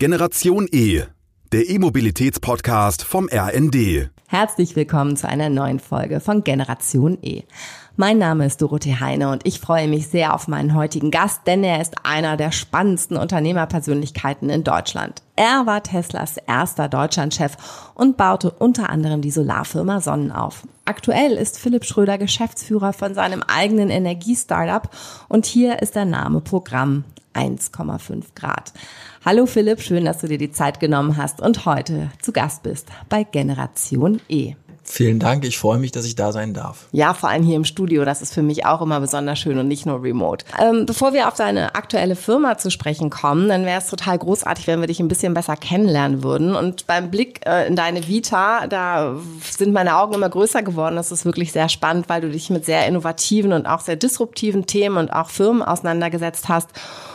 Generation E, der E-Mobilitäts-Podcast vom RND. Herzlich willkommen zu einer neuen Folge von Generation E. Mein Name ist Dorothee Heine und ich freue mich sehr auf meinen heutigen Gast, denn er ist einer der spannendsten Unternehmerpersönlichkeiten in Deutschland. Er war Teslas erster Deutschlandchef und baute unter anderem die Solarfirma Sonnen auf. Aktuell ist Philipp Schröder Geschäftsführer von seinem eigenen Energiestartup und hier ist der Name Programm 1,5 Grad. Hallo Philipp, schön, dass du dir die Zeit genommen hast und heute zu Gast bist bei Generation E. Vielen Dank, ich freue mich, dass ich da sein darf. Ja, vor allem hier im Studio, das ist für mich auch immer besonders schön und nicht nur remote. Ähm, bevor wir auf deine aktuelle Firma zu sprechen kommen, dann wäre es total großartig, wenn wir dich ein bisschen besser kennenlernen würden. Und beim Blick äh, in deine Vita, da sind meine Augen immer größer geworden. Das ist wirklich sehr spannend, weil du dich mit sehr innovativen und auch sehr disruptiven Themen und auch Firmen auseinandergesetzt hast.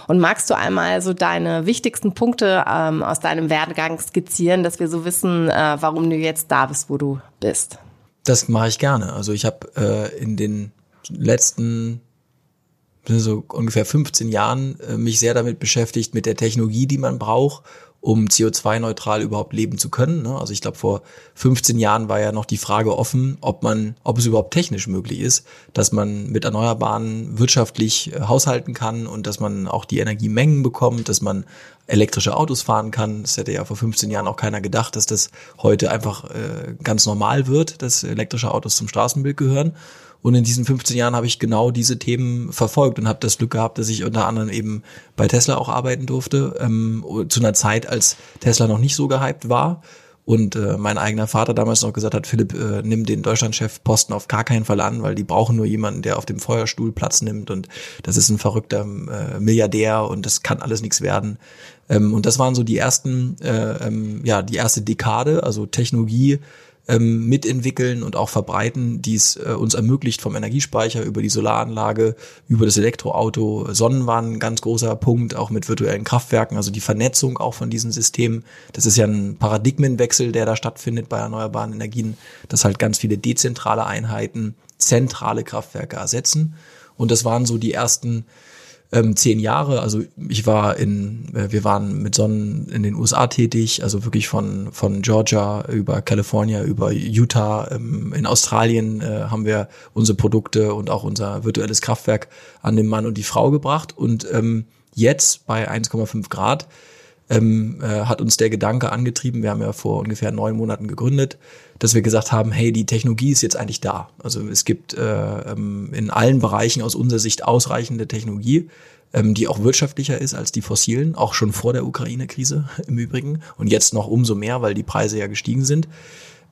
Und magst du einmal so deine wichtigsten Punkte ähm, aus deinem Werdegang skizzieren, dass wir so wissen, äh, warum du jetzt da bist, wo du bist? Das mache ich gerne. Also ich habe äh, in den letzten so ungefähr 15 Jahren äh, mich sehr damit beschäftigt, mit der Technologie, die man braucht, um CO2-neutral überhaupt leben zu können. Ne? Also ich glaube, vor 15 Jahren war ja noch die Frage offen, ob man, ob es überhaupt technisch möglich ist, dass man mit Erneuerbaren wirtschaftlich äh, haushalten kann und dass man auch die Energiemengen bekommt, dass man elektrische Autos fahren kann. Das hätte ja vor 15 Jahren auch keiner gedacht, dass das heute einfach äh, ganz normal wird, dass elektrische Autos zum Straßenbild gehören. Und in diesen 15 Jahren habe ich genau diese Themen verfolgt und habe das Glück gehabt, dass ich unter anderem eben bei Tesla auch arbeiten durfte, ähm, zu einer Zeit, als Tesla noch nicht so gehypt war. Und äh, mein eigener Vater damals noch gesagt hat, Philipp, äh, nimm den Deutschlandchef-Posten auf gar keinen Fall an, weil die brauchen nur jemanden, der auf dem Feuerstuhl Platz nimmt und das ist ein verrückter äh, Milliardär und das kann alles nichts werden. Ähm, und das waren so die ersten, äh, ähm, ja, die erste Dekade, also Technologie ähm, mitentwickeln und auch verbreiten, die es äh, uns ermöglicht vom Energiespeicher über die Solaranlage, über das Elektroauto. Sonnen waren ein ganz großer Punkt, auch mit virtuellen Kraftwerken, also die Vernetzung auch von diesen Systemen. Das ist ja ein Paradigmenwechsel, der da stattfindet bei erneuerbaren Energien, dass halt ganz viele dezentrale Einheiten zentrale Kraftwerke ersetzen. Und das waren so die ersten ähm, zehn Jahre. Also ich war in, äh, wir waren mit Sonnen in den USA tätig, also wirklich von, von Georgia über California, über Utah. Ähm, in Australien äh, haben wir unsere Produkte und auch unser virtuelles Kraftwerk an den Mann und die Frau gebracht. Und ähm, jetzt bei 1,5 Grad ähm, äh, hat uns der Gedanke angetrieben, wir haben ja vor ungefähr neun Monaten gegründet, dass wir gesagt haben, hey, die Technologie ist jetzt eigentlich da. Also es gibt äh, ähm, in allen Bereichen aus unserer Sicht ausreichende Technologie, ähm, die auch wirtschaftlicher ist als die fossilen, auch schon vor der Ukraine-Krise im Übrigen und jetzt noch umso mehr, weil die Preise ja gestiegen sind.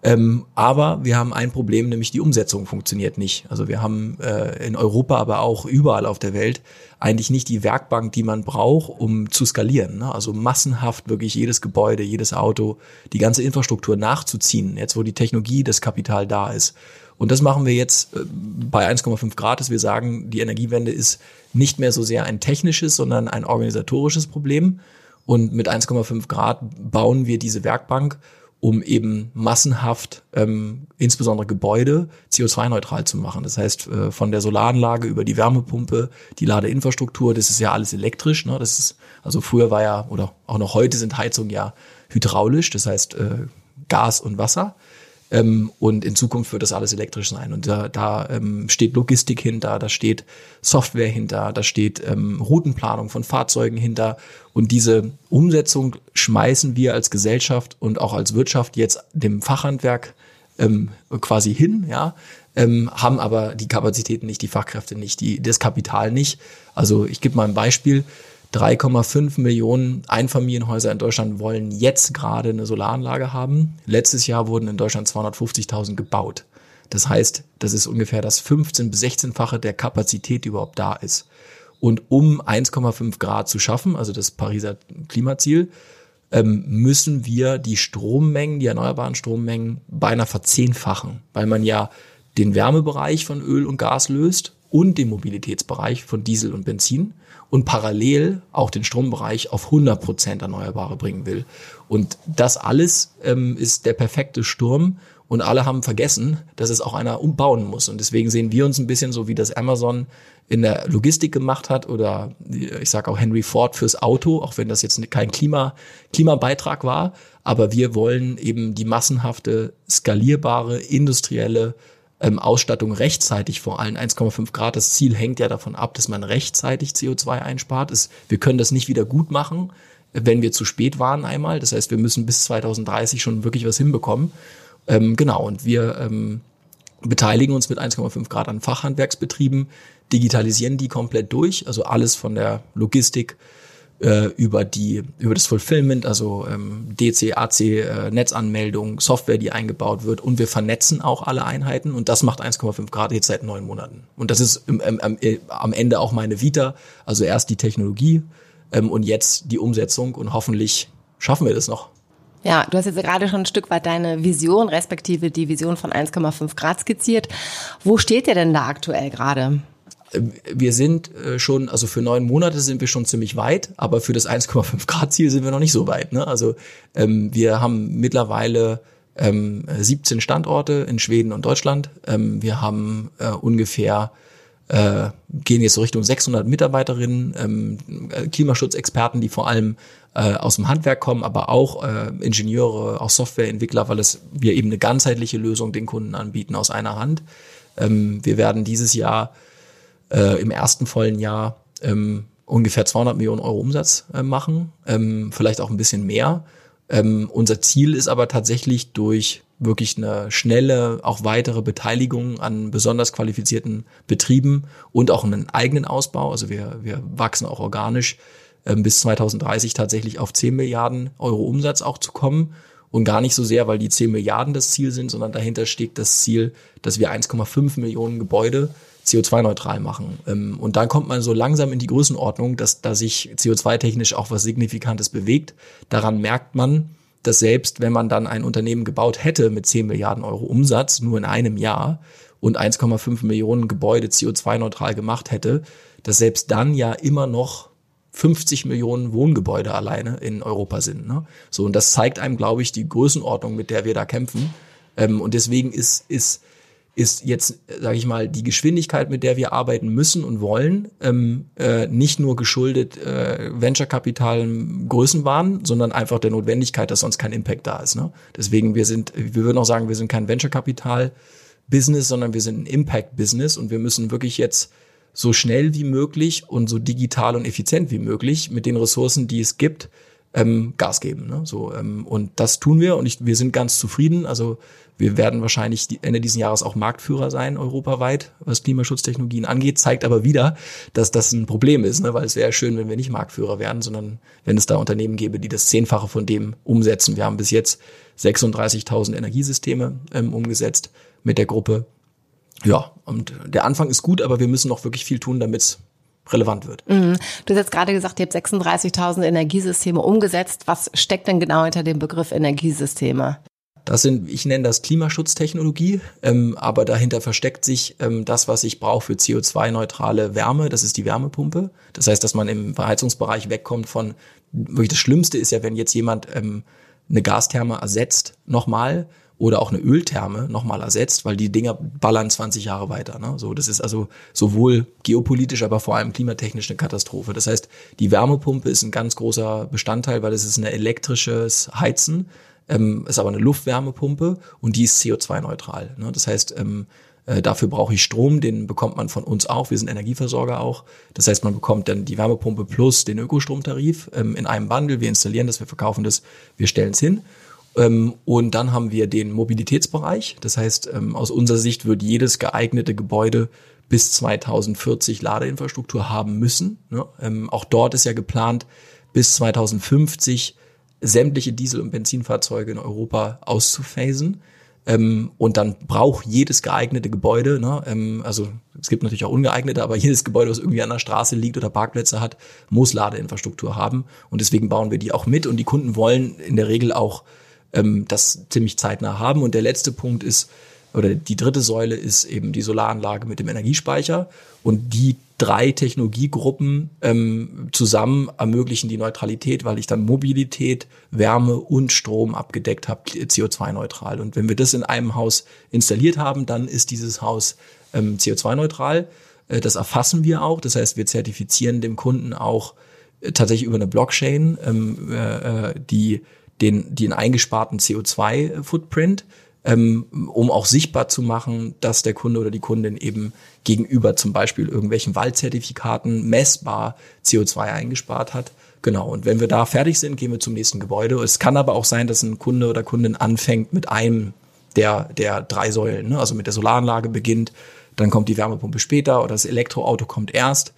Ähm, aber wir haben ein Problem, nämlich die Umsetzung funktioniert nicht. Also wir haben äh, in Europa, aber auch überall auf der Welt eigentlich nicht die Werkbank, die man braucht, um zu skalieren. Ne? Also massenhaft wirklich jedes Gebäude, jedes Auto, die ganze Infrastruktur nachzuziehen, jetzt wo die Technologie, das Kapital da ist. Und das machen wir jetzt äh, bei 1,5 Grad, dass wir sagen, die Energiewende ist nicht mehr so sehr ein technisches, sondern ein organisatorisches Problem. Und mit 1,5 Grad bauen wir diese Werkbank um eben massenhaft ähm, insbesondere Gebäude CO2-neutral zu machen. Das heißt, äh, von der Solaranlage über die Wärmepumpe, die Ladeinfrastruktur, das ist ja alles elektrisch. Ne? Das ist, also früher war ja, oder auch noch heute sind Heizungen ja hydraulisch, das heißt äh, Gas und Wasser. Ähm, und in Zukunft wird das alles elektrisch sein. Und da, da ähm, steht Logistik hinter, da steht Software hinter, da steht ähm, Routenplanung von Fahrzeugen hinter. Und diese Umsetzung schmeißen wir als Gesellschaft und auch als Wirtschaft jetzt dem Fachhandwerk ähm, quasi hin, ja, ähm, haben aber die Kapazitäten nicht, die Fachkräfte nicht, die, das Kapital nicht. Also ich gebe mal ein Beispiel. 3,5 Millionen Einfamilienhäuser in Deutschland wollen jetzt gerade eine Solaranlage haben. Letztes Jahr wurden in Deutschland 250.000 gebaut. Das heißt, das ist ungefähr das 15 bis 16-fache der Kapazität, die überhaupt da ist. Und um 1,5 Grad zu schaffen, also das Pariser Klimaziel, ähm, müssen wir die Strommengen, die erneuerbaren Strommengen beinahe verzehnfachen, weil man ja den Wärmebereich von Öl und Gas löst und den Mobilitätsbereich von Diesel und Benzin und parallel auch den Strombereich auf 100 Prozent Erneuerbare bringen will. Und das alles ähm, ist der perfekte Sturm, und alle haben vergessen, dass es auch einer umbauen muss. Und deswegen sehen wir uns ein bisschen so, wie das Amazon in der Logistik gemacht hat oder ich sage auch Henry Ford fürs Auto, auch wenn das jetzt kein Klima, Klimabeitrag war. Aber wir wollen eben die massenhafte, skalierbare, industrielle ähm, Ausstattung rechtzeitig vor allem 1,5 Grad. Das Ziel hängt ja davon ab, dass man rechtzeitig CO2 einspart. Es, wir können das nicht wieder gut machen, wenn wir zu spät waren einmal. Das heißt, wir müssen bis 2030 schon wirklich was hinbekommen. Ähm, genau, und wir ähm, beteiligen uns mit 1,5 Grad an Fachhandwerksbetrieben, digitalisieren die komplett durch, also alles von der Logistik äh, über die über das Fulfillment, also ähm, DC, AC, äh, Netzanmeldung, Software, die eingebaut wird und wir vernetzen auch alle Einheiten und das macht 1,5 Grad jetzt seit neun Monaten. Und das ist im, im, im, am Ende auch meine Vita, also erst die Technologie ähm, und jetzt die Umsetzung und hoffentlich schaffen wir das noch. Ja, du hast jetzt gerade schon ein Stück weit deine Vision, respektive die Vision von 1,5 Grad skizziert. Wo steht ihr denn da aktuell gerade? Wir sind äh, schon, also für neun Monate sind wir schon ziemlich weit, aber für das 1,5 Grad Ziel sind wir noch nicht so weit. Ne? Also ähm, wir haben mittlerweile ähm, 17 Standorte in Schweden und Deutschland. Ähm, wir haben äh, ungefähr äh, gehen jetzt Richtung 600 Mitarbeiterinnen, ähm, Klimaschutzexperten, die vor allem äh, aus dem Handwerk kommen, aber auch äh, Ingenieure, auch Softwareentwickler, weil es wir eben eine ganzheitliche Lösung den Kunden anbieten aus einer Hand. Ähm, wir werden dieses Jahr äh, im ersten vollen Jahr ähm, ungefähr 200 Millionen Euro Umsatz äh, machen, ähm, vielleicht auch ein bisschen mehr. Ähm, unser Ziel ist aber tatsächlich durch wirklich eine schnelle, auch weitere Beteiligung an besonders qualifizierten Betrieben und auch einen eigenen Ausbau. Also wir, wir wachsen auch organisch ähm, bis 2030 tatsächlich auf 10 Milliarden Euro Umsatz auch zu kommen. Und gar nicht so sehr, weil die 10 Milliarden das Ziel sind, sondern dahinter steht das Ziel, dass wir 1,5 Millionen Gebäude CO2-neutral machen. Ähm, und dann kommt man so langsam in die Größenordnung, dass da sich CO2-technisch auch was Signifikantes bewegt. Daran merkt man, dass selbst wenn man dann ein Unternehmen gebaut hätte mit 10 Milliarden Euro Umsatz, nur in einem Jahr und 1,5 Millionen Gebäude CO2-neutral gemacht hätte, dass selbst dann ja immer noch 50 Millionen Wohngebäude alleine in Europa sind. Ne? So, und das zeigt einem, glaube ich, die Größenordnung, mit der wir da kämpfen. Ähm, und deswegen ist, ist, ist jetzt, sage ich mal, die Geschwindigkeit, mit der wir arbeiten müssen und wollen, ähm, äh, nicht nur geschuldet äh, Venture-Kapital Größenwahn, sondern einfach der Notwendigkeit, dass sonst kein Impact da ist. Ne? Deswegen, wir sind, wir würden auch sagen, wir sind kein Venture-Kapital Business, sondern wir sind ein Impact-Business und wir müssen wirklich jetzt so schnell wie möglich und so digital und effizient wie möglich mit den Ressourcen, die es gibt, ähm, Gas geben. Ne? So, ähm, und das tun wir und ich, wir sind ganz zufrieden. Also wir werden wahrscheinlich Ende dieses Jahres auch Marktführer sein, europaweit, was Klimaschutztechnologien angeht, zeigt aber wieder, dass das ein Problem ist, ne? weil es wäre schön, wenn wir nicht Marktführer werden, sondern wenn es da Unternehmen gäbe, die das Zehnfache von dem umsetzen. Wir haben bis jetzt 36.000 Energiesysteme ähm, umgesetzt mit der Gruppe ja, und der Anfang ist gut, aber wir müssen noch wirklich viel tun, damit relevant wird. Mhm. Du hast jetzt gerade gesagt, ihr habt 36.000 Energiesysteme umgesetzt. Was steckt denn genau hinter dem Begriff Energiesysteme? Das sind, ich nenne das Klimaschutztechnologie, ähm, aber dahinter versteckt sich ähm, das, was ich brauche für CO2-neutrale Wärme. Das ist die Wärmepumpe. Das heißt, dass man im Verheizungsbereich wegkommt von, wirklich das Schlimmste ist ja, wenn jetzt jemand ähm, eine Gastherme ersetzt, nochmal, oder auch eine Öltherme nochmal ersetzt, weil die Dinger ballern 20 Jahre weiter. Ne? So, das ist also sowohl geopolitisch, aber vor allem klimatechnisch eine Katastrophe. Das heißt, die Wärmepumpe ist ein ganz großer Bestandteil, weil es ist ein elektrisches Heizen, ähm, ist aber eine Luftwärmepumpe und die ist CO2-neutral. Ne? Das heißt, ähm, äh, Dafür brauche ich Strom, den bekommt man von uns auch. Wir sind Energieversorger auch. Das heißt, man bekommt dann die Wärmepumpe plus den Ökostromtarif ähm, in einem Bundle. Wir installieren das, wir verkaufen das, wir stellen es hin. Ähm, und dann haben wir den Mobilitätsbereich. Das heißt, ähm, aus unserer Sicht wird jedes geeignete Gebäude bis 2040 Ladeinfrastruktur haben müssen. Ne? Ähm, auch dort ist ja geplant, bis 2050 sämtliche Diesel- und Benzinfahrzeuge in Europa auszuphasen. und dann braucht jedes geeignete Gebäude, ne, also es gibt natürlich auch ungeeignete, aber jedes Gebäude, was irgendwie an der Straße liegt oder Parkplätze hat, muss Ladeinfrastruktur haben. Und deswegen bauen wir die auch mit. Und die Kunden wollen in der Regel auch ähm, das ziemlich zeitnah haben. Und der letzte Punkt ist, oder die dritte Säule ist eben die Solaranlage mit dem Energiespeicher. Und die drei Technologiegruppen ähm, zusammen ermöglichen die Neutralität, weil ich dann Mobilität, Wärme und Strom abgedeckt habe, CO2-neutral. Und wenn wir das in einem Haus installiert haben, dann ist dieses Haus ähm, CO2-neutral. Äh, das erfassen wir auch. Das heißt, wir zertifizieren dem Kunden auch äh, tatsächlich über eine Blockchain ähm, äh, äh die den, den eingesparten CO2-Footprint ähm, um auch sichtbar zu machen, dass der Kunde oder die Kundin eben gegenüber zum Beispiel irgendwelchen Waldzertifikaten messbar CO2 eingespart hat. Genau, und wenn wir da fertig sind, gehen wir zum nächsten Gebäude. Es kann aber auch sein, dass ein Kunde oder Kundin anfängt mit einem der, der drei Säulen, ne? also mit der Solaranlage beginnt, dann kommt die Wärmepumpe später oder das Elektroauto kommt erst.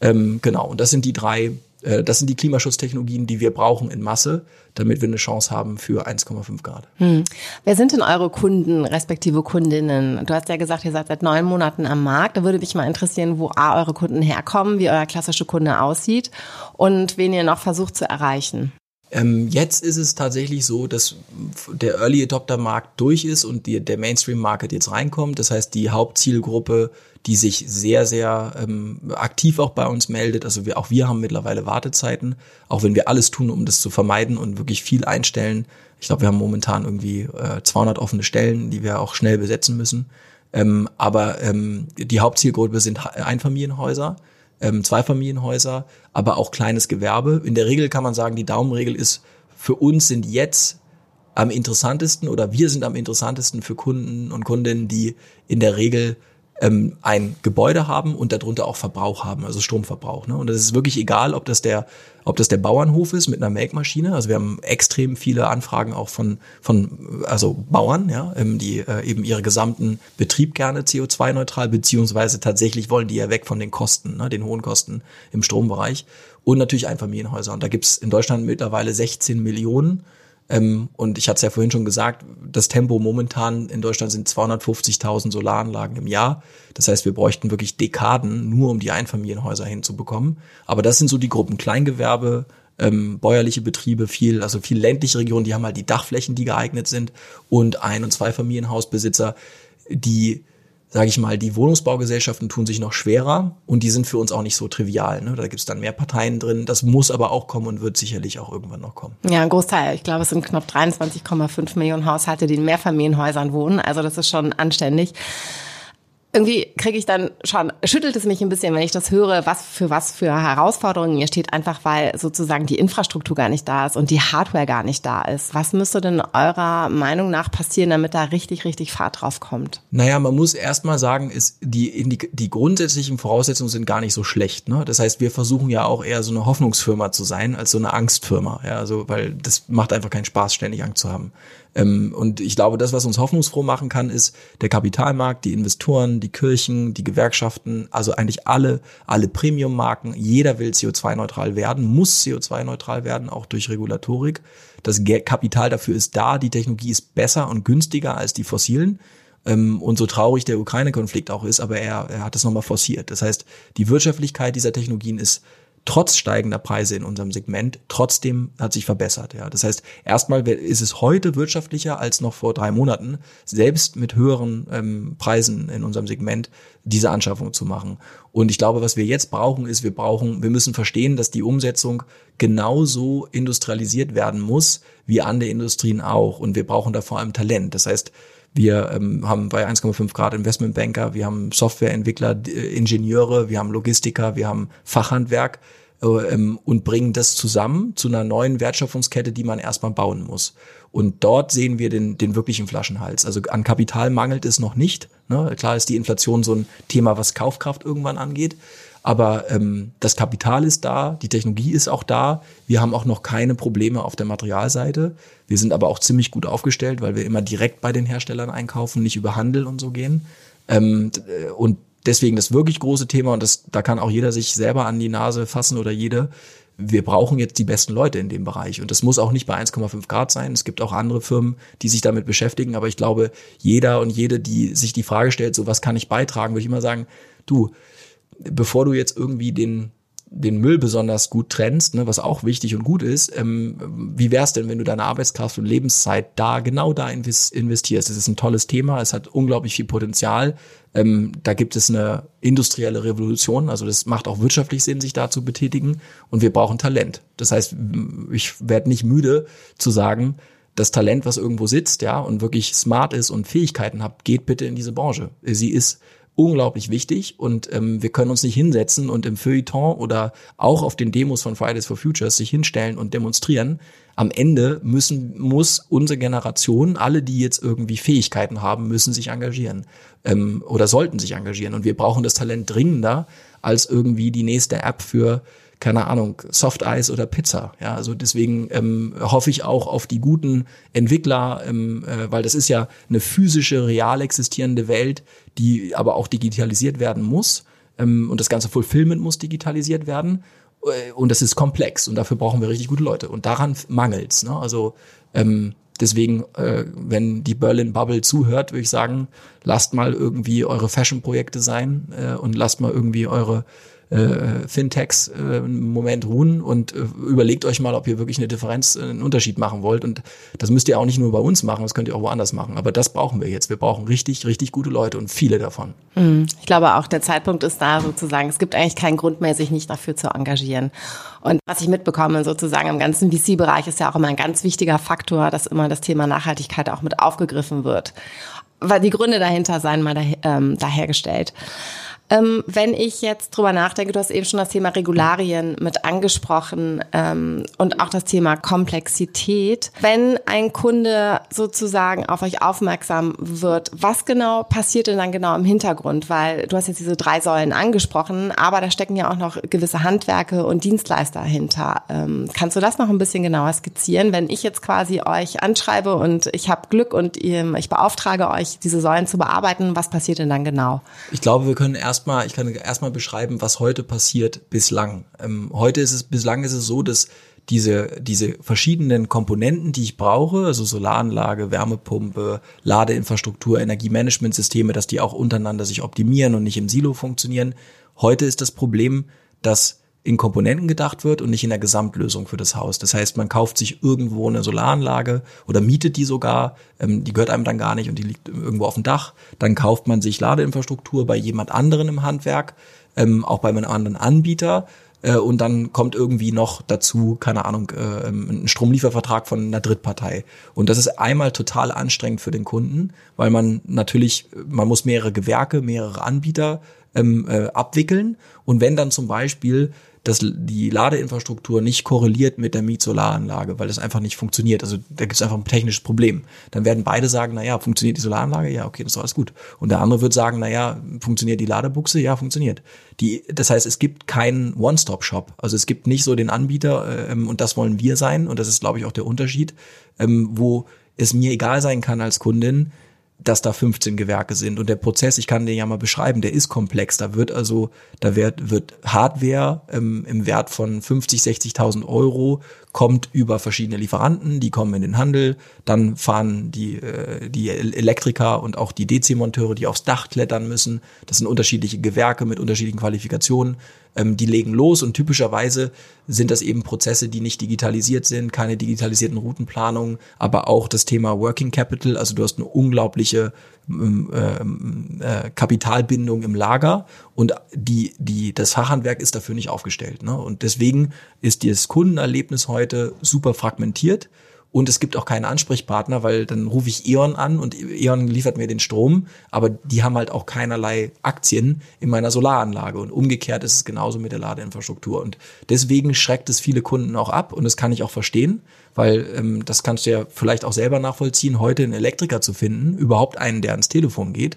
Ähm, genau, und das sind die drei das sind die Klimaschutztechnologien, die wir brauchen in Masse, damit wir eine Chance haben für 1,5 Grad. Hm. Wer sind denn eure Kunden, respektive Kundinnen? Du hast ja gesagt, ihr seid seit neun Monaten am Markt. Da würde mich mal interessieren, wo A, eure Kunden herkommen, wie euer klassischer Kunde aussieht und wen ihr noch versucht zu erreichen. Ähm, jetzt ist es tatsächlich so, dass der Early Adopter Markt durch ist und die, der Mainstream Market jetzt reinkommt. Das heißt, die Hauptzielgruppe, die sich sehr, sehr ähm, aktiv auch bei uns meldet. Also wir, auch wir haben mittlerweile Wartezeiten, auch wenn wir alles tun, um das zu vermeiden und wirklich viel einstellen. Ich glaube, wir haben momentan irgendwie äh, 200 offene Stellen, die wir auch schnell besetzen müssen. Ähm, aber ähm, die Hauptzielgruppe sind Einfamilienhäuser ähm, Zweifamilienhäuser, aber auch kleines Gewerbe. In der Regel kann man sagen, die Daumenregel ist, für uns sind jetzt am interessantesten oder wir sind am interessantesten für Kunden und Kundinnen, die in der Regel ähm, ein Gebäude haben und darunter auch Verbrauch haben, also Stromverbrauch. Ne? Und das ist wirklich egal, ob das der, ob das der Bauernhof ist mit einer Melkmaschine. Also wir haben extrem viele Anfragen auch von, von also Bauern, ja, ähm, die äh, eben ihre gesamten Betrieb gerne CO2-neutral, beziehungsweise tatsächlich wollen die ja weg von den Kosten, ne, den hohen Kosten im Strombereich. Und natürlich Einfamilienhäuser. Und da gibt's in Deutschland mittlerweile 16 Millionen und ich hatte es ja vorhin schon gesagt, das Tempo momentan in Deutschland sind 250.000 Solaranlagen im Jahr. Das heißt, wir bräuchten wirklich Dekaden nur, um die Einfamilienhäuser hinzubekommen. Aber das sind so die Gruppen Kleingewerbe, ähm, bäuerliche Betriebe, viel, also viel ländliche Regionen, die haben halt die Dachflächen, die geeignet sind und Ein- und Zweifamilienhausbesitzer, die sage ich mal, die Wohnungsbaugesellschaften tun sich noch schwerer und die sind für uns auch nicht so trivial. Ne? Da gibt es dann mehr Parteien drin. Das muss aber auch kommen und wird sicherlich auch irgendwann noch kommen. Ja, ein Großteil. Ich glaube, es sind knapp 23,5 Millionen Haushalte, die in Mehrfamilienhäusern wohnen. Also das ist schon anständig irgendwie kriege ich dann schon, schüttelt es mich ein bisschen, wenn ich das höre, was für was für Herausforderungen ihr steht, einfach weil sozusagen die Infrastruktur gar nicht da ist und die Hardware gar nicht da ist. Was müsste denn eurer Meinung nach passieren, damit da richtig, richtig Fahrt drauf kommt? Naja, man muss erstmal sagen, ist die, die, die grundsätzlichen Voraussetzungen sind gar nicht so schlecht. Ne? Das heißt, wir versuchen ja auch eher so eine Hoffnungsfirma zu sein, als so eine Angstfirma. Ja, also, weil das macht einfach keinen Spaß, ständig Angst zu haben. Ähm, und ich glaube, das, was uns hoffnungsfroh machen kann, ist der Kapitalmarkt, die Investoren, die Kirchen, die Gewerkschaften, also eigentlich alle, alle Premium-Marken. Jeder will CO2-neutral werden, muss CO2-neutral werden, auch durch Regulatorik. Das Kapital dafür ist da, die Technologie ist besser und günstiger als die fossilen. Ähm, und so traurig der Ukraine-Konflikt auch ist, aber er, er hat es nochmal forciert. Das heißt, die Wirtschaftlichkeit dieser Technologien ist trotz steigender Preise in unserem Segment trotzdem hat sich verbessert. Ja, das heißt, erstmal ist es heute wirtschaftlicher als noch vor drei Monaten, selbst mit höheren ähm, Preisen in unserem Segment diese Anschaffung zu machen. Und ich glaube, was wir jetzt brauchen, ist, wir brauchen, wir müssen verstehen, dass die Umsetzung genauso industrialisiert werden muss wie andere Industrien auch. Und wir brauchen da vor allem Talent. Das heißt, wir ähm, haben bei 1,5 Grad Investmentbanker, wir haben Softwareentwickler, äh, Ingenieure, wir haben Logistiker, wir haben Fachhandwerk äh, ähm, und bringen das zusammen zu einer neuen Wertschöpfungskette, die man erstmal bauen muss. Und dort sehen wir den, den wirklichen Flaschenhals. Also an Kapital mangelt es noch nicht. Ne? Klar ist die Inflation so ein Thema, was Kaufkraft irgendwann angeht. Aber ähm, das Kapital ist da, die Technologie ist auch da. Wir haben auch noch keine Probleme auf der Materialseite. Wir sind aber auch ziemlich gut aufgestellt, weil wir immer direkt bei den Herstellern einkaufen, nicht über Handel und so gehen. Ähm, äh, und deswegen das wirklich große Thema, und das, da kann auch jeder sich selber an die Nase fassen oder jede. Wir brauchen jetzt die besten Leute in dem Bereich. Und das muss auch nicht bei 1,5 Grad sein. Es gibt auch andere Firmen, die sich damit beschäftigen. Aber ich glaube, jeder und jede, die sich die Frage stellt, so was kann ich beitragen, würde ich immer sagen, du, bevor du jetzt irgendwie den den Müll besonders gut trennst, ne, was auch wichtig und gut ist, ähm, wie wär's denn, wenn du deine Arbeitskraft und Lebenszeit da genau da investierst? Das ist ein tolles Thema, es hat unglaublich viel Potenzial. Ähm, da gibt es eine industrielle Revolution, also das macht auch wirtschaftlich Sinn, sich da zu betätigen und wir brauchen Talent. Das heißt, ich werde nicht müde zu sagen, das Talent, was irgendwo sitzt, ja, und wirklich smart ist und Fähigkeiten hat, geht bitte in diese Branche. Sie ist unglaublich wichtig und ähm, wir können uns nicht hinsetzen und im Feuilleton oder auch auf den Demos von Fridays for Futures sich hinstellen und demonstrieren. Am Ende müssen, muss unsere Generation, alle, die jetzt irgendwie Fähigkeiten haben, müssen sich engagieren ähm, oder sollten sich engagieren. Und wir brauchen das Talent dringender als irgendwie die nächste App für keine Ahnung, Soft Eis oder Pizza. Ja, also deswegen ähm, hoffe ich auch auf die guten Entwickler, ähm, äh, weil das ist ja eine physische, real existierende Welt, die aber auch digitalisiert werden muss. Ähm, und das ganze Fulfillment muss digitalisiert werden. Äh, und das ist komplex und dafür brauchen wir richtig gute Leute. Und daran mangelt's. Ne? Also ähm, deswegen, äh, wenn die Berlin Bubble zuhört, würde ich sagen, lasst mal irgendwie eure Fashion-Projekte sein äh, und lasst mal irgendwie eure äh, Fintechs äh, einen Moment ruhen und äh, überlegt euch mal, ob ihr wirklich eine Differenz, äh, einen Unterschied machen wollt. Und das müsst ihr auch nicht nur bei uns machen, das könnt ihr auch woanders machen. Aber das brauchen wir jetzt. Wir brauchen richtig, richtig gute Leute und viele davon. Hm. Ich glaube auch, der Zeitpunkt ist da sozusagen. Es gibt eigentlich keinen Grund mehr, sich nicht dafür zu engagieren. Und was ich mitbekomme sozusagen im ganzen VC-Bereich ist ja auch immer ein ganz wichtiger Faktor, dass immer das Thema Nachhaltigkeit auch mit aufgegriffen wird. Weil die Gründe dahinter seien mal daher, ähm, dahergestellt. Ähm, wenn ich jetzt drüber nachdenke, du hast eben schon das Thema Regularien mit angesprochen ähm, und auch das Thema Komplexität. Wenn ein Kunde sozusagen auf euch aufmerksam wird, was genau passiert denn dann genau im Hintergrund? Weil du hast jetzt diese drei Säulen angesprochen, aber da stecken ja auch noch gewisse Handwerke und Dienstleister hinter. Ähm, kannst du das noch ein bisschen genauer skizzieren? Wenn ich jetzt quasi euch anschreibe und ich habe Glück und ich beauftrage euch, diese Säulen zu bearbeiten, was passiert denn dann genau? Ich glaube, wir können erst erstmal, ich kann erstmal beschreiben, was heute passiert bislang. Ähm, heute ist es, bislang ist es so, dass diese, diese verschiedenen Komponenten, die ich brauche, also Solaranlage, Wärmepumpe, Ladeinfrastruktur, Energiemanagementsysteme, dass die auch untereinander sich optimieren und nicht im Silo funktionieren. Heute ist das Problem, dass in Komponenten gedacht wird und nicht in der Gesamtlösung für das Haus. Das heißt, man kauft sich irgendwo eine Solaranlage oder mietet die sogar, ähm, die gehört einem dann gar nicht und die liegt irgendwo auf dem Dach. Dann kauft man sich Ladeinfrastruktur bei jemand anderen im Handwerk, ähm, auch bei einem anderen Anbieter. Äh, und dann kommt irgendwie noch dazu, keine Ahnung, äh, ein Stromliefervertrag von einer Drittpartei. Und das ist einmal total anstrengend für den Kunden, weil man natürlich, man muss mehrere Gewerke, mehrere Anbieter ähm, äh, abwickeln. Und wenn dann zum Beispiel dass die Ladeinfrastruktur nicht korreliert mit der Mietsolaranlage, weil das einfach nicht funktioniert. Also da gibt es einfach ein technisches Problem. Dann werden beide sagen, na ja, funktioniert die Solaranlage? Ja, okay, das ist alles gut. Und der andere wird sagen, na ja, funktioniert die Ladebuchse? Ja, funktioniert. Die, das heißt, es gibt keinen One-Stop-Shop. Also es gibt nicht so den Anbieter ähm, und das wollen wir sein und das ist, glaube ich, auch der Unterschied, ähm, wo es mir egal sein kann als Kundin, dass da 15 Gewerke sind. Und der Prozess, ich kann den ja mal beschreiben, der ist komplex. Da wird also, da wird, wird Hardware ähm, im Wert von 50, 60.000 Euro kommt über verschiedene Lieferanten, die kommen in den Handel, dann fahren die, äh, die Elektriker und auch die DC-Monteure, die aufs Dach klettern müssen. Das sind unterschiedliche Gewerke mit unterschiedlichen Qualifikationen. Ähm, die legen los und typischerweise sind das eben Prozesse, die nicht digitalisiert sind, keine digitalisierten Routenplanungen, aber auch das Thema Working Capital. Also du hast eine unglaubliche ähm, ähm, äh, Kapitalbindung im Lager und die, die, das Fachhandwerk ist dafür nicht aufgestellt. Ne? Und deswegen ist das Kundenerlebnis heute super fragmentiert und es gibt auch keinen Ansprechpartner, weil dann rufe ich E.ON an und E.ON liefert mir den Strom, aber die haben halt auch keinerlei Aktien in meiner Solaranlage. Und umgekehrt ist es genauso mit der Ladeinfrastruktur. Und deswegen schreckt es viele Kunden auch ab. Und das kann ich auch verstehen, weil ähm, das kannst du ja vielleicht auch selber nachvollziehen, heute einen Elektriker zu finden, überhaupt einen, der ans Telefon geht,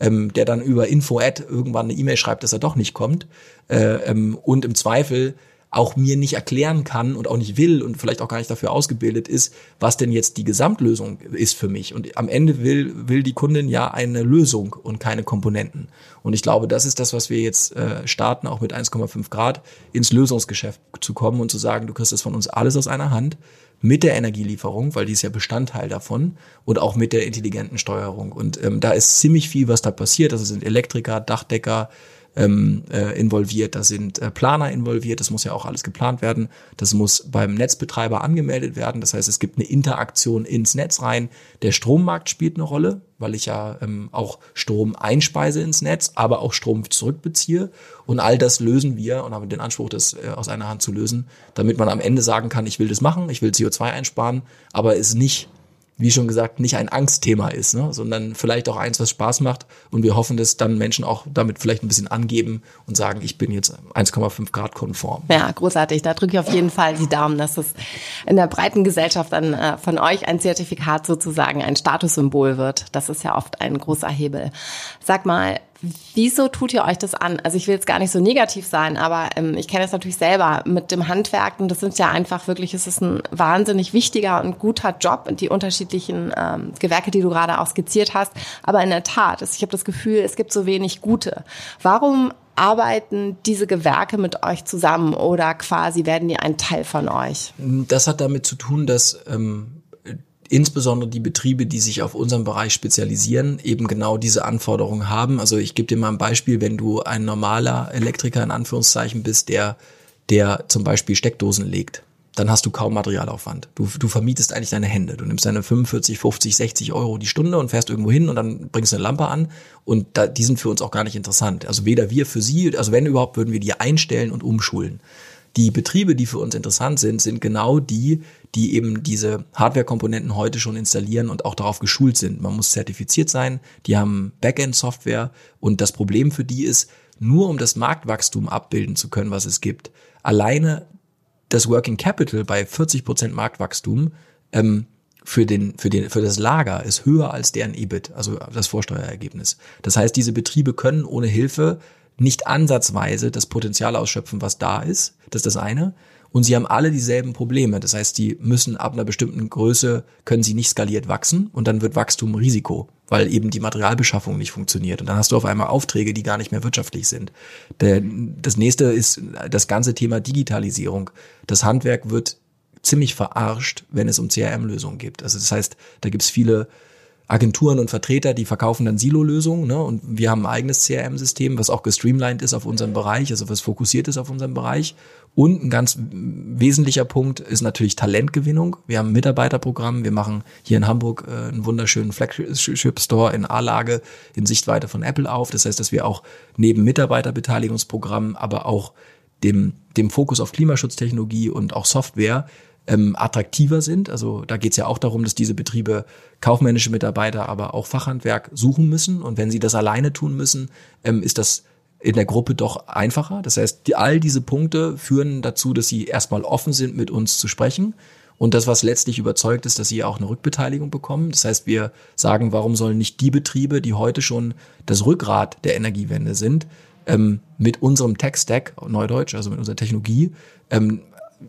ähm, der dann über Info-Ad irgendwann eine E-Mail schreibt, dass er doch nicht kommt. Äh, ähm, und im Zweifel auch mir nicht erklären kann und auch nicht will und vielleicht auch gar nicht dafür ausgebildet ist, was denn jetzt die Gesamtlösung ist für mich. Und am Ende will, will die Kundin ja eine Lösung und keine Komponenten. Und ich glaube, das ist das, was wir jetzt äh, starten, auch mit 1,5 Grad ins Lösungsgeschäft zu kommen und zu sagen, du kriegst das von uns alles aus einer Hand mit der Energielieferung, weil die ist ja Bestandteil davon und auch mit der intelligenten Steuerung. Und ähm, da ist ziemlich viel, was da passiert. Also sind Elektriker, Dachdecker, ähm, äh, involviert, da sind äh, Planer involviert, das muss ja auch alles geplant werden, das muss beim Netzbetreiber angemeldet werden, das heißt, es gibt eine Interaktion ins Netz rein, der Strommarkt spielt eine Rolle, weil ich ja ähm, auch Strom einspeise ins Netz, aber auch Strom zurückbeziehe. Und all das lösen wir und haben den Anspruch, das äh, aus einer Hand zu lösen, damit man am Ende sagen kann, ich will das machen, ich will CO2 einsparen, aber es nicht wie schon gesagt, nicht ein Angstthema ist, ne? sondern vielleicht auch eins, was Spaß macht. Und wir hoffen, dass dann Menschen auch damit vielleicht ein bisschen angeben und sagen, ich bin jetzt 1,5 Grad konform. Ja, großartig. Da drücke ich auf jeden Fall die Daumen, dass es in der breiten Gesellschaft dann äh, von euch ein Zertifikat sozusagen ein Statussymbol wird. Das ist ja oft ein großer Hebel. Sag mal, Wieso tut ihr euch das an? Also ich will jetzt gar nicht so negativ sein, aber ähm, ich kenne es natürlich selber mit dem Handwerken. Das sind ja einfach wirklich, es ist ein wahnsinnig wichtiger und guter Job, die unterschiedlichen ähm, Gewerke, die du gerade auch skizziert hast. Aber in der Tat, ich habe das Gefühl, es gibt so wenig gute. Warum arbeiten diese Gewerke mit euch zusammen oder quasi werden die ein Teil von euch? Das hat damit zu tun, dass ähm insbesondere die Betriebe, die sich auf unserem Bereich spezialisieren, eben genau diese Anforderungen haben. Also ich gebe dir mal ein Beispiel, wenn du ein normaler Elektriker in Anführungszeichen bist, der, der zum Beispiel Steckdosen legt, dann hast du kaum Materialaufwand. Du, du vermietest eigentlich deine Hände. Du nimmst deine 45, 50, 60 Euro die Stunde und fährst irgendwo hin und dann bringst du eine Lampe an und da, die sind für uns auch gar nicht interessant. Also weder wir für sie, also wenn überhaupt, würden wir die einstellen und umschulen. Die Betriebe, die für uns interessant sind, sind genau die, die eben diese Hardware-Komponenten heute schon installieren und auch darauf geschult sind. Man muss zertifiziert sein, die haben Backend-Software und das Problem für die ist, nur um das Marktwachstum abbilden zu können, was es gibt, alleine das Working Capital bei 40 Prozent Marktwachstum ähm, für, den, für, den, für das Lager ist höher als deren EBIT, also das Vorsteuerergebnis. Das heißt, diese Betriebe können ohne Hilfe nicht ansatzweise das Potenzial ausschöpfen, was da ist. Das ist das eine. Und sie haben alle dieselben Probleme. Das heißt, die müssen ab einer bestimmten Größe, können sie nicht skaliert wachsen und dann wird Wachstum Risiko, weil eben die Materialbeschaffung nicht funktioniert. Und dann hast du auf einmal Aufträge, die gar nicht mehr wirtschaftlich sind. Das nächste ist das ganze Thema Digitalisierung. Das Handwerk wird ziemlich verarscht, wenn es um CRM-Lösungen geht. Also das heißt, da gibt's viele Agenturen und Vertreter, die verkaufen dann Silo-Lösungen. Ne? Und wir haben ein eigenes CRM-System, was auch gestreamlined ist auf unseren Bereich, also was fokussiert ist auf unseren Bereich. Und ein ganz wesentlicher Punkt ist natürlich Talentgewinnung. Wir haben ein Mitarbeiterprogramm. Wir machen hier in Hamburg äh, einen wunderschönen Flagship-Store in A-Lage in Sichtweite von Apple auf. Das heißt, dass wir auch neben Mitarbeiterbeteiligungsprogramm, aber auch dem, dem Fokus auf Klimaschutztechnologie und auch Software ähm, attraktiver sind. Also da geht es ja auch darum, dass diese Betriebe kaufmännische Mitarbeiter, aber auch Fachhandwerk suchen müssen. Und wenn sie das alleine tun müssen, ähm, ist das in der Gruppe doch einfacher. Das heißt, die, all diese Punkte führen dazu, dass sie erstmal offen sind, mit uns zu sprechen. Und das, was letztlich überzeugt ist, dass sie auch eine Rückbeteiligung bekommen. Das heißt, wir sagen, warum sollen nicht die Betriebe, die heute schon das Rückgrat der Energiewende sind, ähm, mit unserem Tech-Stack, Neudeutsch, also mit unserer Technologie, ähm,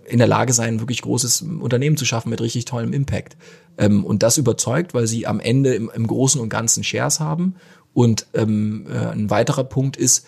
in der Lage sein, wirklich großes Unternehmen zu schaffen mit richtig tollem Impact. Ähm, und das überzeugt, weil sie am Ende im, im Großen und Ganzen Shares haben. Und ähm, äh, ein weiterer Punkt ist,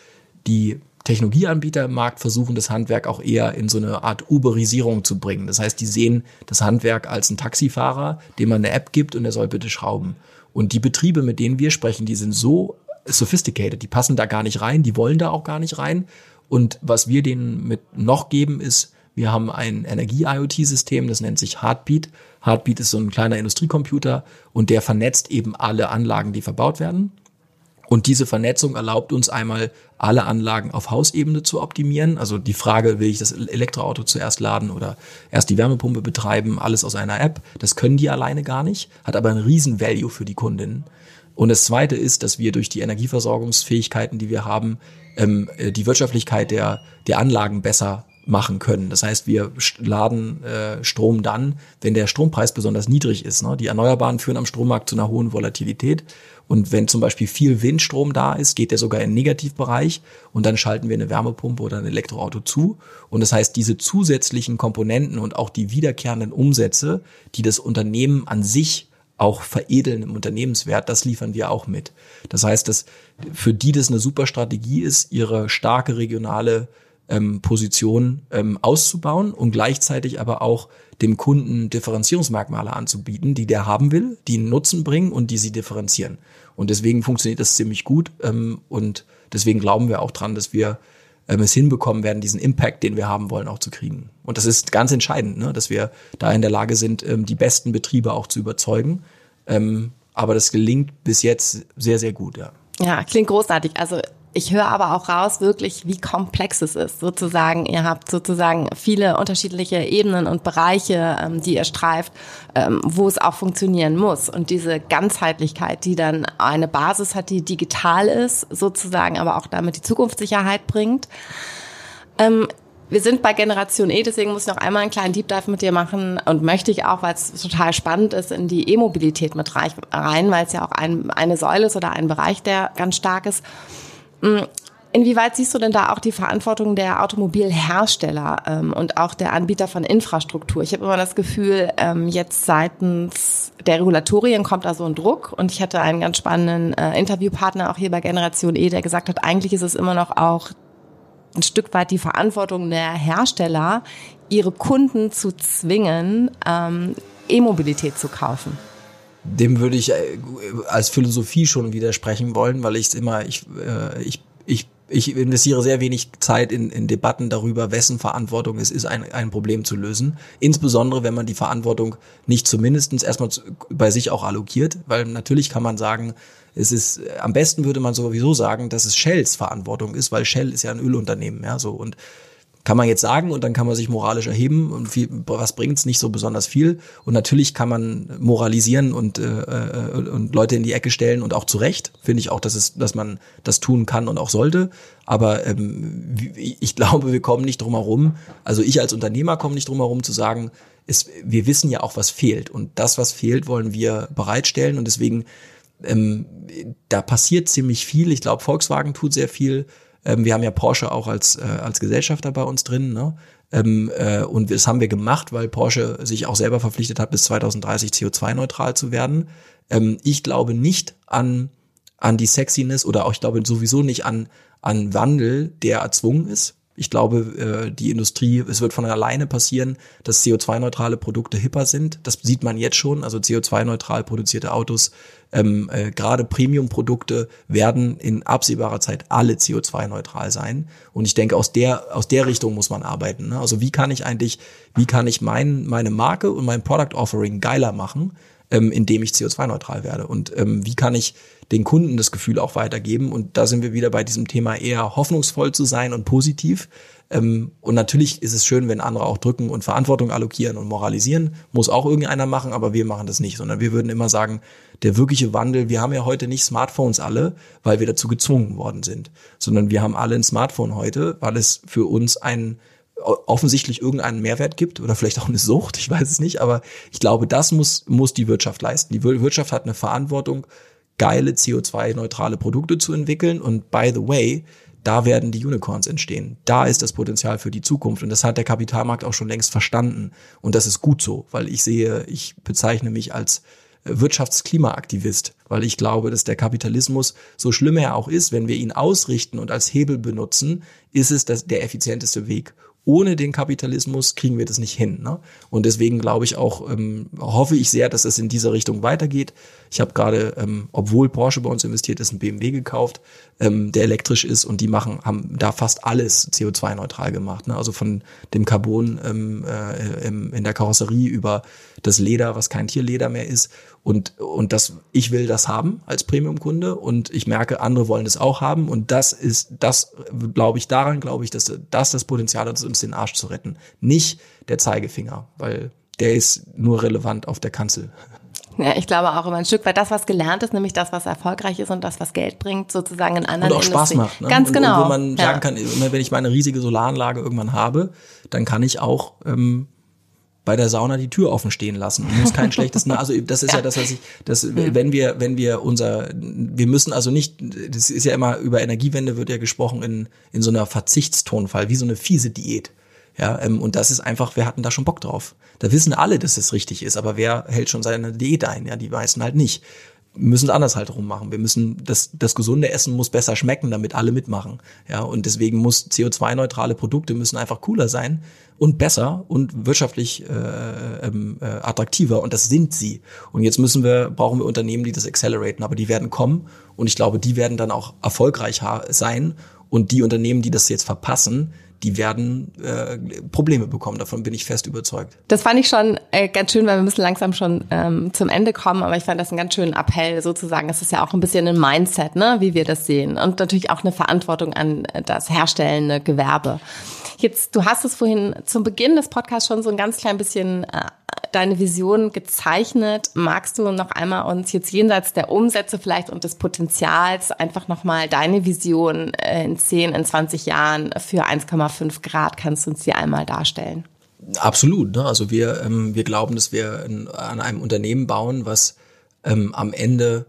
die Technologieanbieter im Markt versuchen, das Handwerk auch eher in so eine Art Uberisierung zu bringen. Das heißt, die sehen das Handwerk als einen Taxifahrer, dem man eine App gibt und er soll bitte schrauben. Und die Betriebe, mit denen wir sprechen, die sind so sophisticated, die passen da gar nicht rein, die wollen da auch gar nicht rein. Und was wir denen mit noch geben, ist wir haben ein Energie-IoT-System, das nennt sich Heartbeat. Heartbeat ist so ein kleiner Industriecomputer und der vernetzt eben alle Anlagen, die verbaut werden. Und diese Vernetzung erlaubt uns einmal, alle Anlagen auf Hausebene zu optimieren. Also die Frage, will ich das Elektroauto zuerst laden oder erst die Wärmepumpe betreiben, alles aus einer App. Das können die alleine gar nicht, hat aber einen riesen Value für die Kundinnen. Und das Zweite ist, dass wir durch die Energieversorgungsfähigkeiten, die wir haben, ähm, die Wirtschaftlichkeit der, der Anlagen besser machen können. Das heißt, wir laden äh, Strom dann, wenn der Strompreis besonders niedrig ist. Ne? Die Erneuerbaren führen am Strommarkt zu einer hohen Volatilität. Und wenn zum Beispiel viel Windstrom da ist, geht der sogar in den Negativbereich und dann schalten wir eine Wärmepumpe oder ein Elektroauto zu. Und das heißt, diese zusätzlichen Komponenten und auch die wiederkehrenden Umsätze, die das Unternehmen an sich auch veredeln im Unternehmenswert, das liefern wir auch mit. Das heißt, dass für die das eine super Strategie ist, ihre starke regionale ähm, Position ähm, auszubauen und gleichzeitig aber auch dem Kunden Differenzierungsmerkmale anzubieten, die der haben will, die einen Nutzen bringen und die sie differenzieren. Und deswegen funktioniert das ziemlich gut ähm, und deswegen glauben wir auch dran, dass wir ähm, es hinbekommen werden, diesen Impact, den wir haben wollen, auch zu kriegen. Und das ist ganz entscheidend, ne? dass wir da in der Lage sind, ähm, die besten Betriebe auch zu überzeugen. Ähm, aber das gelingt bis jetzt sehr, sehr gut, ja. Ja, klingt großartig. Also ich höre aber auch raus wirklich, wie komplex es ist. Sozusagen, ihr habt sozusagen viele unterschiedliche Ebenen und Bereiche, ähm, die ihr streift, ähm, wo es auch funktionieren muss. Und diese Ganzheitlichkeit, die dann eine Basis hat, die digital ist, sozusagen, aber auch damit die Zukunftssicherheit bringt. Ähm, wir sind bei Generation E, deswegen muss ich noch einmal einen kleinen Deep Dive mit dir machen und möchte ich auch, weil es total spannend ist, in die E-Mobilität mit rein, weil es ja auch ein, eine Säule ist oder ein Bereich, der ganz stark ist. Mm, inwieweit siehst du denn da auch die Verantwortung der Automobilhersteller ähm, und auch der Anbieter von Infrastruktur? Ich habe immer das Gefühl, ähm, jetzt seitens der Regulatorien kommt da so ein Druck und ich hatte einen ganz spannenden äh, Interviewpartner auch hier bei Generation E, der gesagt hat, eigentlich ist es immer noch auch ein Stück weit die Verantwortung der Hersteller, ihre Kunden zu zwingen, ähm, E-Mobilität zu kaufen dem würde ich äh, als Philosophie schon widersprechen wollen, weil ich es immer, ich, äh, ich, ich, ich investiere sehr wenig Zeit in, in Debatten darüber, wessen Verantwortung es ist, ein, ein Problem zu lösen. Insbesondere, wenn man die Verantwortung nicht zumindestens erstmal bei sich auch allokiert, weil natürlich kann man sagen, es ist, am besten würde man sowieso sagen, dass es Shells Verantwortung ist, weil Shell ist ja ein Ölunternehmen, ja, so. Und kann man jetzt sagen und dann kann man sich moralisch erheben und viel, was bringt's? Nicht so besonders viel. Und natürlich kann man moralisieren und äh, äh, und Leute in die Ecke stellen und auch zu Recht. Finde ich auch dass es dass man das tun kann und auch sollte. Aber ähm, ich glaube wir kommen nicht drum herum. Also ich als Unternehmer komme nicht drum herum zu sagen es, wir wissen ja auch was fehlt. Und das was fehlt wollen wir bereitstellen. Und deswegen ähm, da passiert ziemlich viel. Ich glaube Volkswagen tut sehr viel ähm, wir haben ja Porsche auch als, äh, als Gesellschafter bei uns drin. Ne? Ähm, äh, und das haben wir gemacht, weil Porsche sich auch selber verpflichtet hat, bis 2030 CO2-neutral zu werden. Ähm, ich glaube nicht an, an die Sexiness oder auch ich glaube sowieso nicht an, an Wandel, der erzwungen ist. Ich glaube, äh, die Industrie, es wird von alleine passieren, dass CO2-neutrale Produkte hipper sind. Das sieht man jetzt schon. Also CO2-neutral produzierte Autos, ähm, äh, gerade Premium-Produkte werden in absehbarer Zeit alle CO2-neutral sein. Und ich denke, aus der aus der Richtung muss man arbeiten. Ne? Also wie kann ich eigentlich, wie kann ich mein, meine Marke und mein Product Offering geiler machen? Ähm, indem ich CO2-neutral werde. Und ähm, wie kann ich den Kunden das Gefühl auch weitergeben? Und da sind wir wieder bei diesem Thema eher hoffnungsvoll zu sein und positiv. Ähm, und natürlich ist es schön, wenn andere auch drücken und Verantwortung allokieren und moralisieren. Muss auch irgendeiner machen, aber wir machen das nicht, sondern wir würden immer sagen, der wirkliche Wandel, wir haben ja heute nicht Smartphones alle, weil wir dazu gezwungen worden sind, sondern wir haben alle ein Smartphone heute, weil es für uns ein offensichtlich irgendeinen Mehrwert gibt oder vielleicht auch eine Sucht, ich weiß es nicht, aber ich glaube, das muss, muss die Wirtschaft leisten. Die Wirtschaft hat eine Verantwortung, geile CO2-neutrale Produkte zu entwickeln und by the way, da werden die Unicorns entstehen. Da ist das Potenzial für die Zukunft und das hat der Kapitalmarkt auch schon längst verstanden und das ist gut so, weil ich sehe, ich bezeichne mich als Wirtschaftsklimaaktivist, weil ich glaube, dass der Kapitalismus, so schlimm er auch ist, wenn wir ihn ausrichten und als Hebel benutzen, ist es das, der effizienteste Weg ohne den Kapitalismus kriegen wir das nicht hin. Ne? Und deswegen glaube ich auch, ähm, hoffe ich sehr, dass es in dieser Richtung weitergeht. Ich habe gerade, ähm, obwohl Porsche bei uns investiert ist, einen BMW gekauft, ähm, der elektrisch ist und die machen, haben da fast alles CO2-neutral gemacht. Ne? Also von dem Carbon ähm, äh, in der Karosserie über das Leder, was kein Tierleder mehr ist. Und, und das, ich will das haben als Premium-Kunde und ich merke, andere wollen das auch haben. Und das ist, das glaube ich, daran glaube ich, dass das das Potenzial hat, uns den Arsch zu retten. Nicht der Zeigefinger, weil der ist nur relevant auf der Kanzel. Ja, ich glaube auch immer ein Stück weit das, was gelernt ist, nämlich das, was erfolgreich ist und das, was Geld bringt, sozusagen in anderen Und auch Spaß macht. Ne? Ganz und, genau. Und wo man sagen kann, wenn ich meine riesige Solaranlage irgendwann habe, dann kann ich auch ähm, bei der Sauna die Tür offen stehen lassen und muss kein schlechtes, also das ist ja, das, was ich, das, wenn wir, wenn wir unser, wir müssen also nicht, das ist ja immer über Energiewende wird ja gesprochen in, in so einer Verzichtstonfall, wie so eine fiese Diät. Ja, ähm, und das ist einfach, wir hatten da schon Bock drauf. Da wissen alle, dass es richtig ist, aber wer hält schon seine Diät ein? Ja, die meisten halt nicht. Müssen es anders halt rummachen. Wir müssen das, das gesunde Essen muss besser schmecken, damit alle mitmachen. Ja, und deswegen muss CO2-neutrale Produkte müssen einfach cooler sein und besser und wirtschaftlich äh, ähm, äh, attraktiver. Und das sind sie. Und jetzt müssen wir, brauchen wir Unternehmen, die das acceleraten, aber die werden kommen und ich glaube, die werden dann auch erfolgreich sein. Und die Unternehmen, die das jetzt verpassen, die werden äh, Probleme bekommen. Davon bin ich fest überzeugt. Das fand ich schon äh, ganz schön, weil wir müssen langsam schon ähm, zum Ende kommen. Aber ich fand das einen ganz schönen Appell sozusagen. Es ist ja auch ein bisschen ein Mindset, ne, wie wir das sehen. Und natürlich auch eine Verantwortung an das herstellende Gewerbe. Jetzt, du hast es vorhin zum Beginn des Podcasts schon so ein ganz klein bisschen äh, deine Vision gezeichnet. Magst du noch einmal uns jetzt jenseits der Umsätze vielleicht und des Potenzials einfach nochmal deine Vision äh, in 10, in 20 Jahren für 1,5 Grad, kannst du uns die einmal darstellen? Absolut. Ne? Also wir, ähm, wir glauben, dass wir an einem Unternehmen bauen, was ähm, am Ende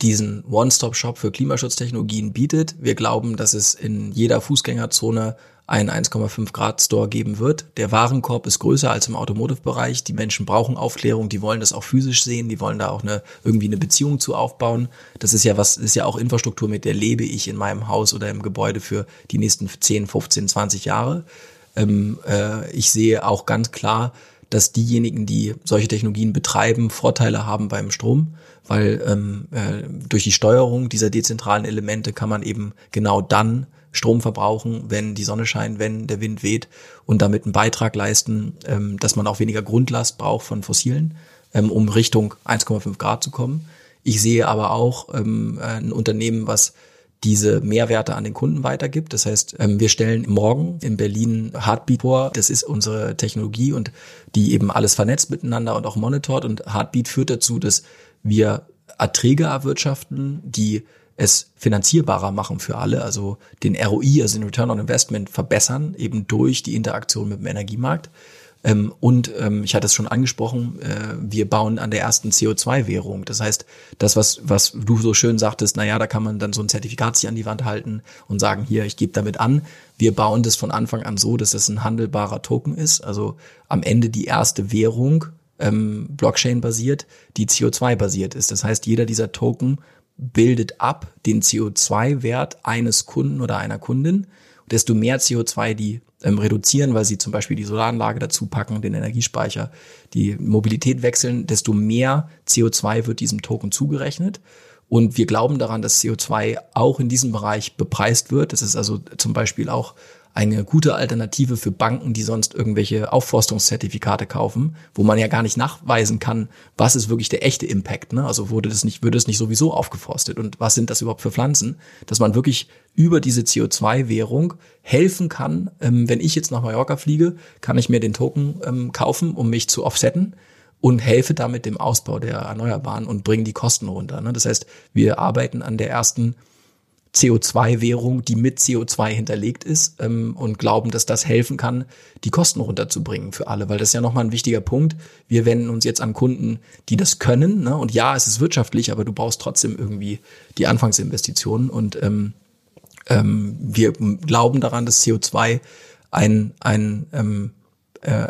diesen One-Stop-Shop für Klimaschutztechnologien bietet. Wir glauben, dass es in jeder Fußgängerzone einen 1,5 Grad Store geben wird. Der Warenkorb ist größer als im Automotive-Bereich. Die Menschen brauchen Aufklärung, die wollen das auch physisch sehen, die wollen da auch eine, irgendwie eine Beziehung zu aufbauen. Das ist ja was, ist ja auch Infrastruktur, mit der lebe ich in meinem Haus oder im Gebäude für die nächsten 10, 15, 20 Jahre. Ähm, äh, ich sehe auch ganz klar, dass diejenigen, die solche Technologien betreiben, Vorteile haben beim Strom, weil ähm, äh, durch die Steuerung dieser dezentralen Elemente kann man eben genau dann Strom verbrauchen, wenn die Sonne scheint, wenn der Wind weht und damit einen Beitrag leisten, ähm, dass man auch weniger Grundlast braucht von fossilen, ähm, um Richtung 1,5 Grad zu kommen. Ich sehe aber auch ähm, ein Unternehmen, was diese Mehrwerte an den Kunden weitergibt. Das heißt, ähm, wir stellen morgen in Berlin Heartbeat vor. Das ist unsere Technologie und die eben alles vernetzt miteinander und auch monitort. Und Heartbeat führt dazu, dass wir Erträge erwirtschaften, die es finanzierbarer machen für alle, also den ROI, also den Return on Investment verbessern, eben durch die Interaktion mit dem Energiemarkt. Ähm, und ähm, ich hatte es schon angesprochen, äh, wir bauen an der ersten CO2-Währung. Das heißt, das, was, was du so schön sagtest, na ja, da kann man dann so ein Zertifikat sich an die Wand halten und sagen, hier, ich gebe damit an. Wir bauen das von Anfang an so, dass es ein handelbarer Token ist. Also am Ende die erste Währung, ähm, Blockchain-basiert, die CO2-basiert ist. Das heißt, jeder dieser Token bildet ab den CO2-Wert eines Kunden oder einer Kundin. desto mehr CO2 die ähm, reduzieren, weil sie zum Beispiel die Solaranlage dazu packen, den Energiespeicher, die Mobilität wechseln, desto mehr CO2 wird diesem Token zugerechnet. Und wir glauben daran, dass CO2 auch in diesem Bereich bepreist wird. Das ist also zum Beispiel auch eine gute Alternative für Banken, die sonst irgendwelche Aufforstungszertifikate kaufen, wo man ja gar nicht nachweisen kann, was ist wirklich der echte Impact. Ne? Also wurde das nicht, würde es nicht sowieso aufgeforstet und was sind das überhaupt für Pflanzen, dass man wirklich über diese CO2-Währung helfen kann. Ähm, wenn ich jetzt nach Mallorca fliege, kann ich mir den Token ähm, kaufen, um mich zu offsetten und helfe damit dem Ausbau der Erneuerbaren und bringe die Kosten runter. Ne? Das heißt, wir arbeiten an der ersten CO2-Währung, die mit CO2 hinterlegt ist ähm, und glauben, dass das helfen kann, die Kosten runterzubringen für alle, weil das ist ja nochmal ein wichtiger Punkt. Wir wenden uns jetzt an Kunden, die das können. Ne? Und ja, es ist wirtschaftlich, aber du brauchst trotzdem irgendwie die Anfangsinvestitionen. Und ähm, ähm, wir glauben daran, dass CO2 ein, ein ähm, äh,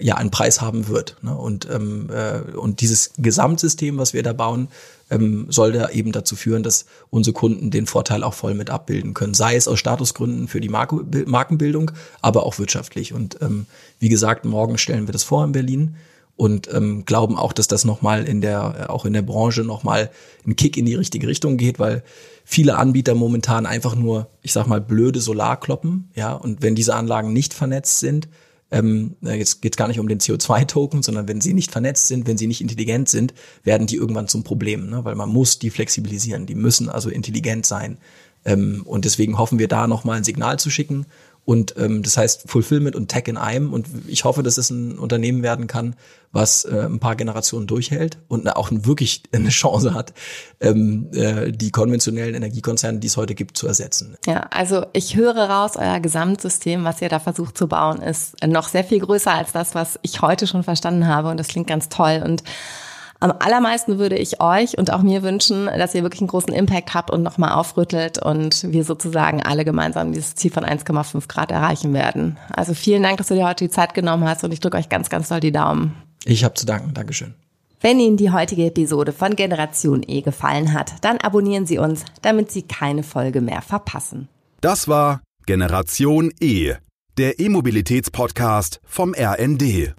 ja, einen Preis haben wird. Ne? Und, ähm, äh, und dieses Gesamtsystem, was wir da bauen, ähm, soll da eben dazu führen, dass unsere Kunden den Vorteil auch voll mit abbilden können. Sei es aus Statusgründen für die Marke, Markenbildung, aber auch wirtschaftlich. Und ähm, wie gesagt, morgen stellen wir das vor in Berlin und ähm, glauben auch, dass das nochmal in der, auch in der Branche nochmal ein Kick in die richtige Richtung geht, weil viele Anbieter momentan einfach nur, ich sag mal, blöde Solar kloppen, ja, und wenn diese Anlagen nicht vernetzt sind, ähm, jetzt geht es gar nicht um den CO2-Token, sondern wenn sie nicht vernetzt sind, wenn sie nicht intelligent sind, werden die irgendwann zum Problem, ne? weil man muss die flexibilisieren. Die müssen also intelligent sein. Ähm, und deswegen hoffen wir da nochmal ein Signal zu schicken und ähm, das heißt Fulfillment und Tech in einem. Und ich hoffe, dass es ein Unternehmen werden kann, was äh, ein paar Generationen durchhält und auch wirklich eine Chance hat, ähm, äh, die konventionellen Energiekonzerne, die es heute gibt, zu ersetzen. Ja, also ich höre raus, euer Gesamtsystem, was ihr da versucht zu bauen, ist noch sehr viel größer als das, was ich heute schon verstanden habe. Und das klingt ganz toll. Und am allermeisten würde ich euch und auch mir wünschen, dass ihr wirklich einen großen Impact habt und nochmal aufrüttelt und wir sozusagen alle gemeinsam dieses Ziel von 1,5 Grad erreichen werden. Also vielen Dank, dass du dir heute die Zeit genommen hast und ich drücke euch ganz, ganz doll die Daumen. Ich habe zu danken. Dankeschön. Wenn Ihnen die heutige Episode von Generation E gefallen hat, dann abonnieren Sie uns, damit Sie keine Folge mehr verpassen. Das war Generation E, der E-Mobilitäts-Podcast vom RND.